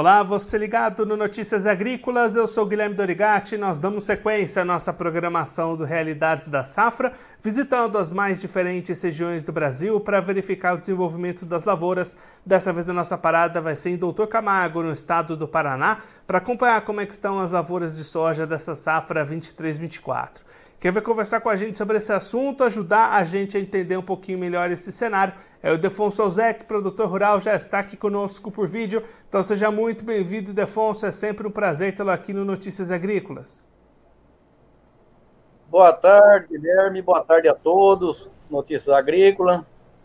Olá, você ligado no Notícias Agrícolas, eu sou Guilherme Dorigati. Nós damos sequência à nossa programação do Realidades da Safra, visitando as mais diferentes regiões do Brasil para verificar o desenvolvimento das lavouras. Dessa vez a nossa parada vai ser em Doutor Camargo, no estado do Paraná, para acompanhar como é estão as lavouras de soja dessa safra 23-24. Quem vai conversar com a gente sobre esse assunto, ajudar a gente a entender um pouquinho melhor esse cenário, é o Defonso Alzec, produtor rural, já está aqui conosco por vídeo. Então seja muito bem-vindo, Defonso. É sempre um prazer tê-lo aqui no Notícias Agrícolas. Boa tarde, Guilherme. Boa tarde a todos. Notícias Agrícolas.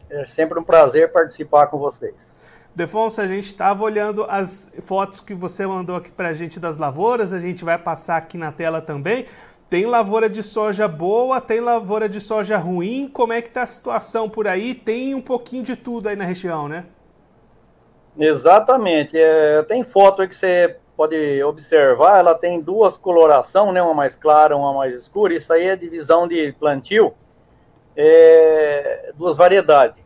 É sempre um prazer participar com vocês. Defonso, a gente estava olhando as fotos que você mandou aqui para a gente das lavouras, a gente vai passar aqui na tela também. Tem lavoura de soja boa, tem lavoura de soja ruim. Como é que está a situação por aí? Tem um pouquinho de tudo aí na região, né? Exatamente. É, tem foto aí que você pode observar, ela tem duas colorações, né? Uma mais clara, uma mais escura. Isso aí é divisão de plantio, é, duas variedades.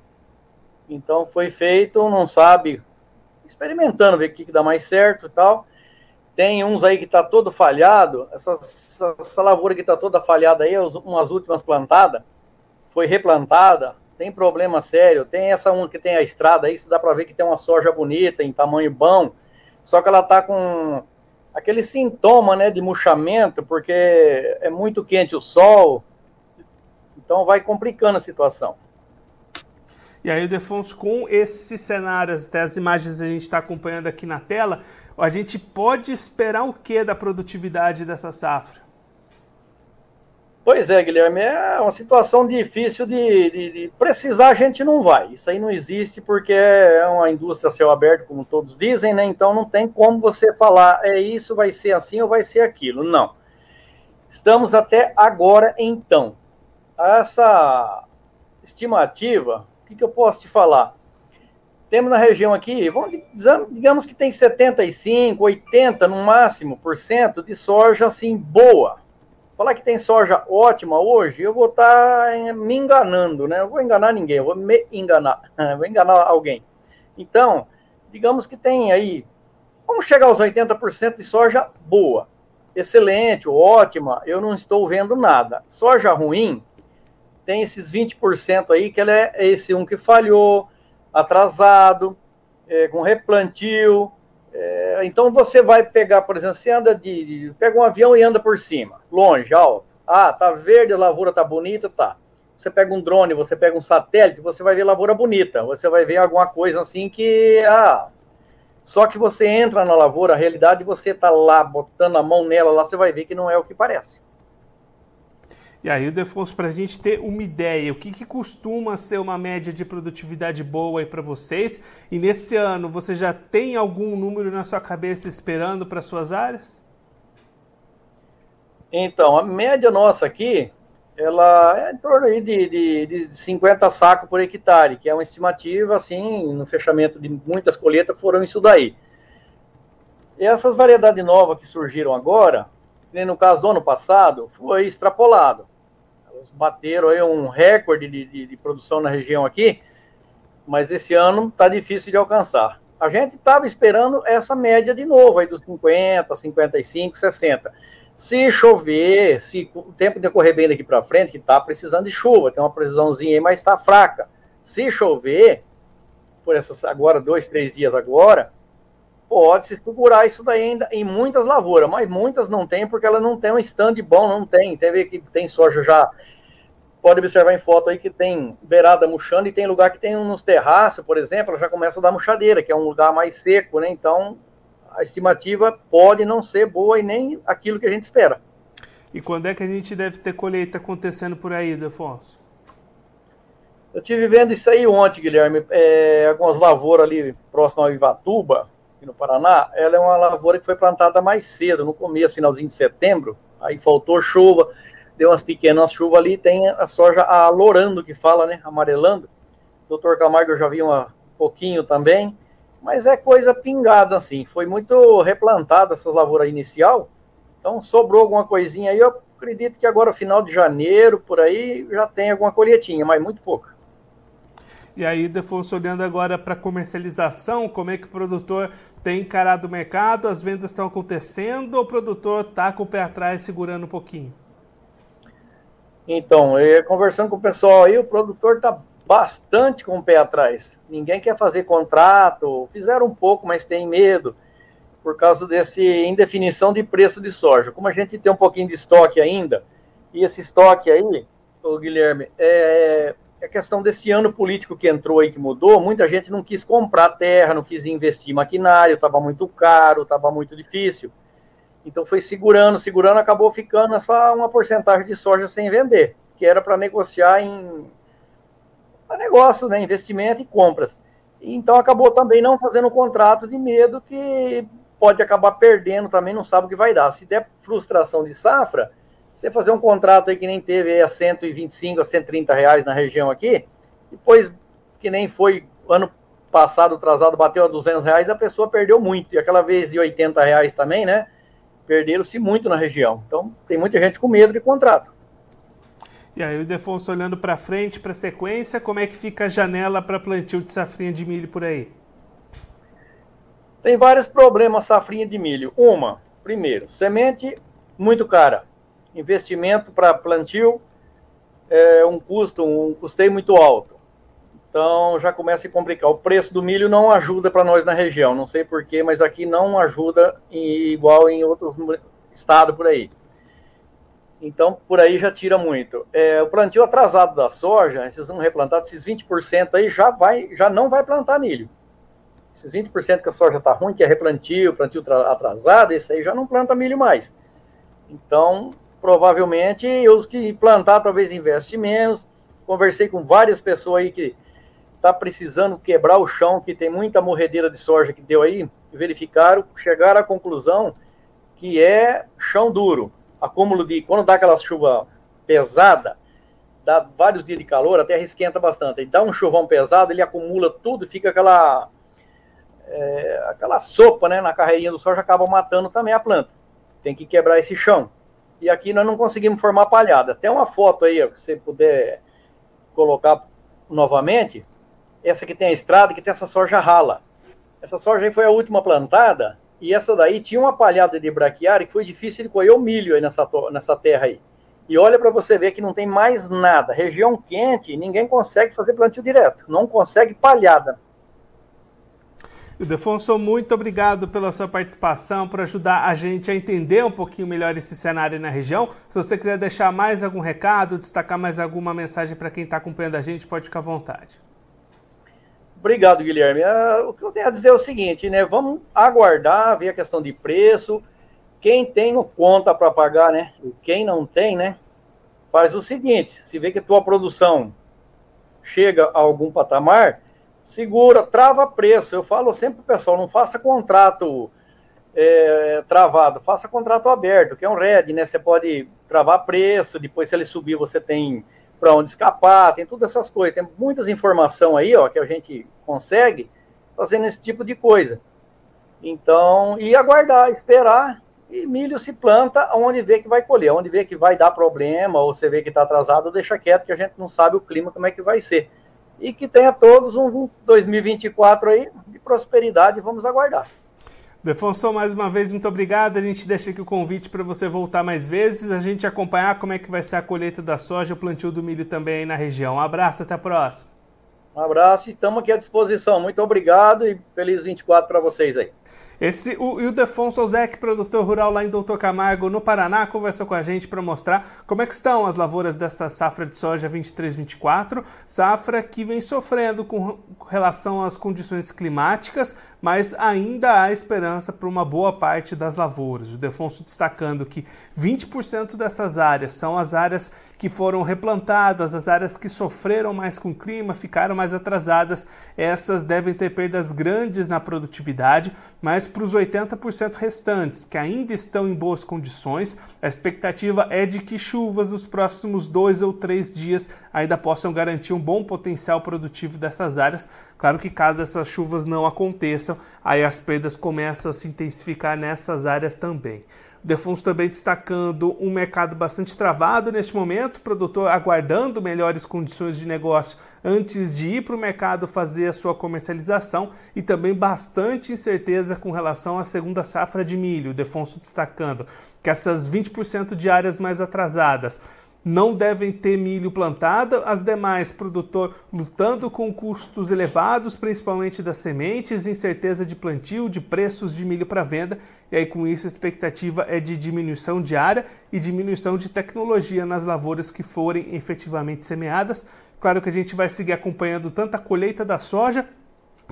Então foi feito, não sabe, experimentando, ver o que, que dá mais certo e tal. Tem uns aí que está todo falhado, essa, essa, essa lavoura que está toda falhada aí, umas últimas plantadas, foi replantada, tem problema sério. Tem essa uma que tem a estrada aí, você dá para ver que tem uma soja bonita, em tamanho bom, só que ela está com aquele sintoma, né, de murchamento, porque é muito quente o sol, então vai complicando a situação. E aí, Defonso, com esses cenários, até as imagens que a gente está acompanhando aqui na tela, a gente pode esperar o que da produtividade dessa safra? Pois é, Guilherme, é uma situação difícil de, de, de, precisar, a gente não vai. Isso aí não existe porque é uma indústria céu aberto, como todos dizem, né? Então não tem como você falar, é isso, vai ser assim ou vai ser aquilo. Não. Estamos até agora, então. Essa estimativa, que, que eu posso te falar? temos na região aqui, vamos, digamos que tem 75, 80 no máximo por cento de soja assim boa. Falar que tem soja ótima hoje, eu vou estar tá me enganando, né? Eu vou enganar ninguém, eu vou me enganar, vou enganar alguém. Então, digamos que tem aí, vamos chegar aos 80% de soja boa, excelente, ótima, eu não estou vendo nada. Soja ruim, tem esses 20% aí, que ela é esse um que falhou, atrasado, é, com replantio. É, então você vai pegar, por exemplo, você anda de, de, pega um avião e anda por cima, longe, alto. Ah, tá verde, a lavoura tá bonita, tá. Você pega um drone, você pega um satélite, você vai ver lavoura bonita. Você vai ver alguma coisa assim que ah, só que você entra na lavoura, a realidade você tá lá botando a mão nela, lá você vai ver que não é o que parece. E aí, Defonso, para a gente ter uma ideia, o que, que costuma ser uma média de produtividade boa aí para vocês? E nesse ano, você já tem algum número na sua cabeça esperando para suas áreas? Então, a média nossa aqui, ela é em torno aí de, de, de 50 sacos por hectare, que é uma estimativa, assim, no fechamento de muitas colheitas foram isso daí. E essas variedades novas que surgiram agora, no caso do ano passado, foi extrapolado. Elas bateram aí um recorde de, de, de produção na região aqui, mas esse ano está difícil de alcançar. A gente estava esperando essa média de novo, aí dos 50, 55, 60. Se chover, se o tempo decorrer bem daqui para frente, que está precisando de chuva, tem uma precisãozinha aí, mas está fraca. Se chover, por essas agora, dois, três dias agora, pode-se segurar isso daí ainda em muitas lavouras, mas muitas não tem porque ela não tem um stand bom, não tem. Teve que tem soja já. Pode observar em foto aí que tem beirada murchando e tem lugar que tem uns terraços, por exemplo, ela já começa a dar murchadeira, que é um lugar mais seco, né? Então a estimativa pode não ser boa e nem aquilo que a gente espera. E quando é que a gente deve ter colheita acontecendo por aí, Defonso? Eu tive vendo isso aí ontem, Guilherme. É, algumas lavouras ali próximo ao Ivatuba, aqui no Paraná, ela é uma lavoura que foi plantada mais cedo, no começo, finalzinho de setembro, aí faltou chuva, deu umas pequenas chuvas ali, tem a soja alorando, que fala, né, amarelando. Doutor Camargo eu já vi um pouquinho também, mas é coisa pingada, assim, foi muito replantada essa lavoura inicial, então sobrou alguma coisinha aí, eu acredito que agora, final de janeiro, por aí, já tem alguma colheitinha, mas muito pouca. E aí, Defonso, olhando agora para comercialização, como é que o produtor tem encarado o mercado, as vendas estão acontecendo ou o produtor está com o pé atrás segurando um pouquinho? Então, conversando com o pessoal aí, o produtor está bastante com o pé atrás. Ninguém quer fazer contrato, fizeram um pouco, mas tem medo por causa desse indefinição de preço de soja. Como a gente tem um pouquinho de estoque ainda, e esse estoque aí, o Guilherme, é, é questão desse ano político que entrou aí, que mudou, muita gente não quis comprar terra, não quis investir em maquinário, estava muito caro, estava muito difícil. Então foi segurando, segurando, acabou ficando essa uma porcentagem de soja sem vender, que era para negociar em negócio, né, investimento e compras. Então acabou também não fazendo contrato de medo que pode acabar perdendo também, não sabe o que vai dar. Se der frustração de safra, você fazer um contrato aí que nem teve a 125 a 130 reais na região aqui, depois que nem foi ano passado, atrasado, bateu a 200 reais, a pessoa perdeu muito. E aquela vez de 80 reais também, né? Perderam-se muito na região. Então tem muita gente com medo de contrato. E aí o Defonso olhando para frente, para a sequência, como é que fica a janela para plantio de safrinha de milho por aí? Tem vários problemas safrinha de milho. Uma, primeiro, semente muito cara. Investimento para plantio é um custo, um custeio muito alto. Então já começa a complicar. O preço do milho não ajuda para nós na região. Não sei porquê, mas aqui não ajuda em, igual em outros estados por aí. Então, por aí já tira muito. É, o plantio atrasado da soja, esses não replantados, esses 20% aí já, vai, já não vai plantar milho esses 20% que a soja está ruim, que é replantio, plantio atrasado, esse aí já não planta milho mais. Então, provavelmente, os que plantar talvez investe menos. Conversei com várias pessoas aí que está precisando quebrar o chão, que tem muita morredeira de soja que deu aí, e verificaram, chegaram à conclusão que é chão duro. Acúmulo de. Quando dá aquela chuva pesada, dá vários dias de calor, a terra esquenta bastante. E dá um chuvão pesado, ele acumula tudo, fica aquela é, aquela sopa né, na carreirinha do soja acaba matando também a planta. Tem que quebrar esse chão. E aqui nós não conseguimos formar palhada. Até uma foto aí, ó, que você puder colocar novamente. Essa que tem a estrada, que tem essa soja rala. Essa soja aí foi a última plantada. E essa daí tinha uma palhada de braquiária que foi difícil de colher o milho aí nessa, nessa terra aí. E olha para você ver que não tem mais nada. Região quente, ninguém consegue fazer plantio direto. Não consegue palhada. Ildefonso, muito obrigado pela sua participação, por ajudar a gente a entender um pouquinho melhor esse cenário na região. Se você quiser deixar mais algum recado, destacar mais alguma mensagem para quem está acompanhando a gente, pode ficar à vontade. Obrigado, Guilherme. Uh, o que eu tenho a dizer é o seguinte, né? Vamos aguardar, ver a questão de preço. Quem tem conta para pagar, né? Quem não tem, né? Faz o seguinte: se vê que a tua produção chega a algum patamar, segura, trava preço. Eu falo sempre pessoal, não faça contrato é, travado, faça contrato aberto, que é um RED, né? Você pode travar preço, depois se ele subir você tem para onde escapar, tem todas essas coisas. Tem muitas informações aí, ó, que a gente consegue fazendo esse tipo de coisa. Então, e aguardar, esperar, e milho se planta onde vê que vai colher, onde vê que vai dar problema, ou você vê que está atrasado, deixa quieto, que a gente não sabe o clima, como é que vai ser e que tenha todos um 2024 aí de prosperidade. Vamos aguardar. Defonso, mais uma vez, muito obrigado. A gente deixa aqui o convite para você voltar mais vezes, a gente acompanhar como é que vai ser a colheita da soja, o plantio do milho também aí na região. Um abraço, até a próxima. Um abraço, estamos aqui à disposição. Muito obrigado e feliz 24 para vocês aí. Esse, o Ildefonso Ozek, produtor rural lá em Doutor Camargo, no Paraná, conversou com a gente para mostrar como é que estão as lavouras desta safra de soja 23-24, safra que vem sofrendo com relação às condições climáticas, mas ainda há esperança para uma boa parte das lavouras. O Defonso destacando que 20% dessas áreas são as áreas que foram replantadas, as áreas que sofreram mais com o clima, ficaram mais atrasadas. Essas devem ter perdas grandes na produtividade, mas para os 80% restantes, que ainda estão em boas condições, a expectativa é de que chuvas nos próximos dois ou três dias ainda possam garantir um bom potencial produtivo dessas áreas. Claro que caso essas chuvas não aconteçam, aí as perdas começam a se intensificar nessas áreas também. O Defonso também destacando um mercado bastante travado neste momento, produtor aguardando melhores condições de negócio antes de ir para o mercado fazer a sua comercialização e também bastante incerteza com relação à segunda safra de milho. O Defonso destacando que essas 20% de áreas mais atrasadas não devem ter milho plantado, as demais produtor lutando com custos elevados, principalmente das sementes, incerteza de plantio, de preços de milho para venda, e aí com isso a expectativa é de diminuição de área e diminuição de tecnologia nas lavouras que forem efetivamente semeadas. Claro que a gente vai seguir acompanhando tanto a colheita da soja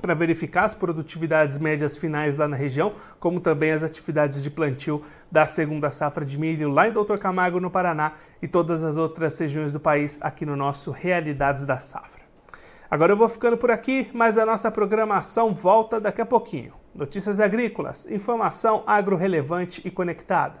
para verificar as produtividades médias finais lá na região, como também as atividades de plantio da segunda safra de milho lá em Doutor Camargo, no Paraná, e todas as outras regiões do país aqui no nosso Realidades da Safra. Agora eu vou ficando por aqui, mas a nossa programação volta daqui a pouquinho. Notícias agrícolas, informação agro relevante e conectada.